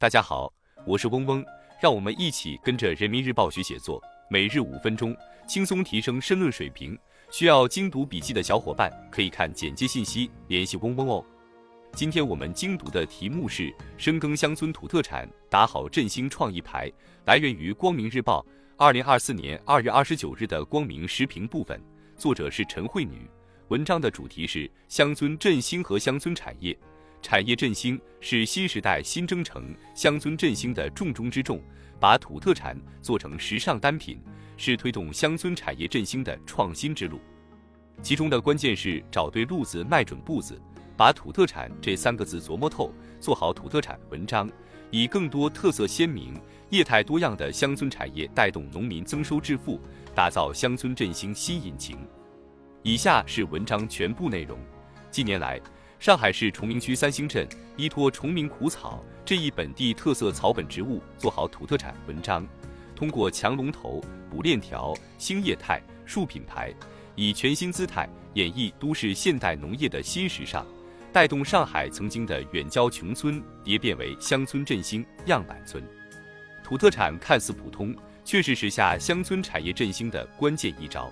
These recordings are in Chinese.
大家好，我是嗡嗡，让我们一起跟着人民日报学写作，每日五分钟，轻松提升申论水平。需要精读笔记的小伙伴可以看简介信息联系嗡嗡哦。今天我们精读的题目是深耕乡村土特产，打好振兴创意牌，来源于光明日报二零二四年二月二十九日的光明时评部分，作者是陈慧女。文章的主题是乡村振兴和乡村产业。产业振兴是新时代新征程乡村振兴的重中之重，把土特产做成时尚单品，是推动乡村产业振兴的创新之路。其中的关键是找对路子，迈准步子，把土特产这三个字琢磨透，做好土特产文章，以更多特色鲜明、业态多样的乡村产业带动农民增收致富，打造乡村振兴新引擎。以下是文章全部内容。近年来，上海市崇明区三星镇依托崇明苦草这一本地特色草本植物，做好土特产文章，通过强龙头、补链条、兴业态、树品牌，以全新姿态演绎都市现代农业的新时尚，带动上海曾经的远郊穷村蝶变为乡村振兴样板村。土特产看似普通，却是时下乡村产业振兴的关键一招。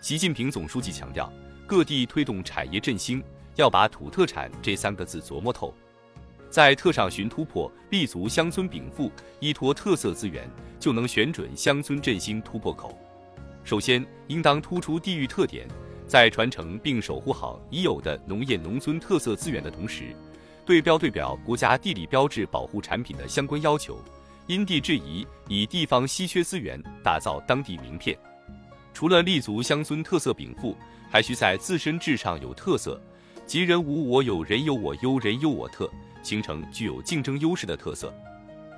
习近平总书记强调，各地推动产业振兴，要把土特产这三个字琢磨透，在特上寻突破，立足乡村禀赋，依托特色资源，就能选准乡村振兴突破口。首先，应当突出地域特点，在传承并守护好已有的农业农村特色资源的同时，对标对表国家地理标志保护产品的相关要求，因地制宜，以地方稀缺资源打造当地名片。除了立足乡村特色禀赋，还需在自身质上有特色，即人无我有，人有我优，人优我特，形成具有竞争优势的特色。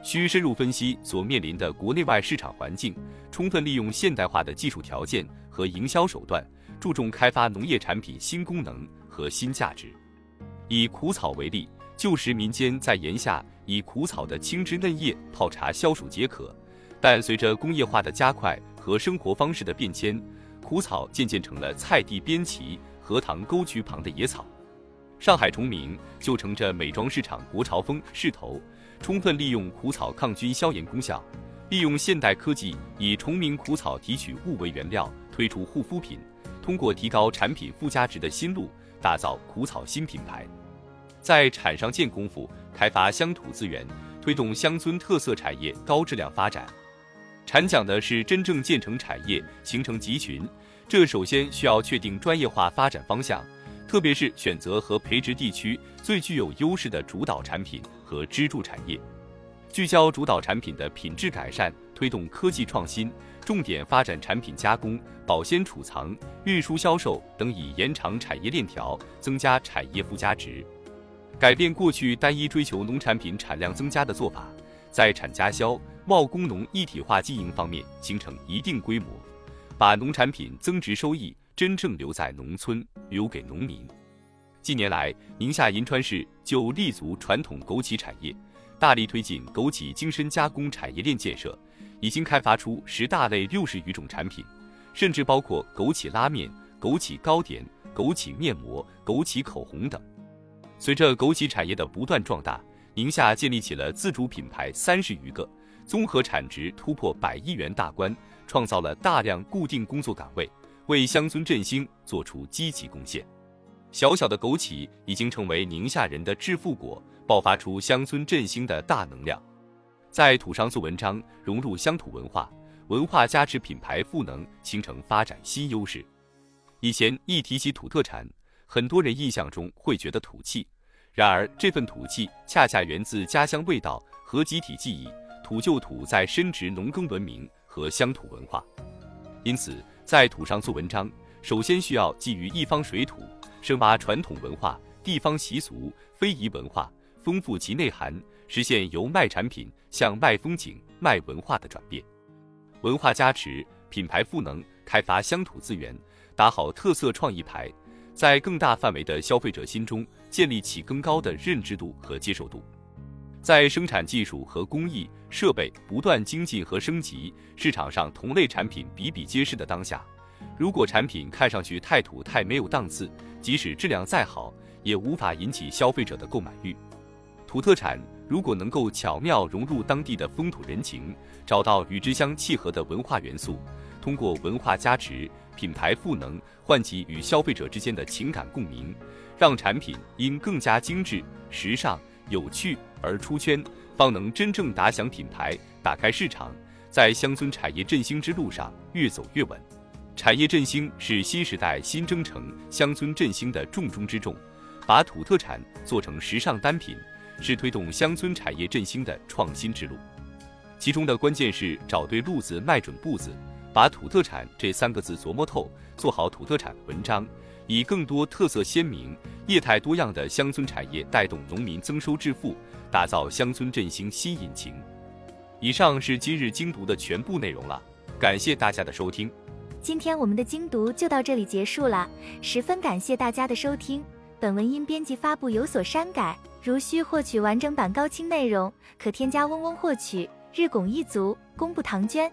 需深入分析所面临的国内外市场环境，充分利用现代化的技术条件和营销手段，注重开发农业产品新功能和新价值。以苦草为例，旧时民间在炎夏以苦草的青枝嫩叶泡茶消暑解渴，但随着工业化的加快。和生活方式的变迁，苦草渐渐成了菜地边畦、荷塘沟渠旁的野草。上海崇明就乘着美妆市场国潮风势头，充分利用苦草抗菌消炎功效，利用现代科技以崇明苦草提取物为原料，推出护肤品，通过提高产品附加值的新路，打造苦草新品牌。在产上建功夫，开发乡土资源，推动乡村特色产业高质量发展。产讲的是真正建成产业，形成集群，这首先需要确定专业化发展方向，特别是选择和培植地区最具有优势的主导产品和支柱产业，聚焦主导产品的品质改善，推动科技创新，重点发展产品加工、保鲜储藏、运输销售等，以延长产业链条，增加产业附加值，改变过去单一追求农产品产量增加的做法。在产加销、贸工农一体化经营方面形成一定规模，把农产品增值收益真正留在农村，留给农民。近年来，宁夏银川市就立足传统枸杞产业，大力推进枸杞精深加工产业链建设，已经开发出十大类六十余种产品，甚至包括枸杞拉面、枸杞糕点、枸杞面膜、枸杞口红等。随着枸杞产业的不断壮大，宁夏建立起了自主品牌三十余个，综合产值突破百亿元大关，创造了大量固定工作岗位，为乡村振兴做出积极贡献。小小的枸杞已经成为宁夏人的致富果，爆发出乡村振兴的大能量。在土上做文章，融入乡土文化，文化加持品牌赋能，形成发展新优势。以前一提起土特产，很多人印象中会觉得土气。然而，这份土气恰恰源自家乡味道和集体记忆，土就土在深植农耕文明和乡土文化。因此，在土上做文章，首先需要基于一方水土，深挖传统文化、地方习俗、非遗文化，丰富其内涵，实现由卖产品向卖风景、卖文化的转变。文化加持、品牌赋能，开发乡土资源，打好特色创意牌。在更大范围的消费者心中建立起更高的认知度和接受度，在生产技术和工艺设备不断精进和升级，市场上同类产品比比皆是的当下，如果产品看上去太土太没有档次，即使质量再好，也无法引起消费者的购买欲。土特产如果能够巧妙融入当地的风土人情，找到与之相契合的文化元素，通过文化加持、品牌赋能，唤起与消费者之间的情感共鸣，让产品因更加精致、时尚、有趣而出圈，方能真正打响品牌，打开市场，在乡村产业振兴之路上越走越稳。产业振兴是新时代新征程乡村振兴的重中之重，把土特产做成时尚单品，是推动乡村产业振兴的创新之路。其中的关键是找对路子，迈准步子，把土特产这三个字琢磨透，做好土特产文章，以更多特色鲜明、业态多样的乡村产业带动农民增收致富，打造乡村振兴新引擎。以上是今日精读的全部内容了，感谢大家的收听。今天我们的精读就到这里结束了，十分感谢大家的收听。本文因编辑发布有所删改，如需获取完整版高清内容，可添加嗡嗡获取。日拱一卒，公布唐娟。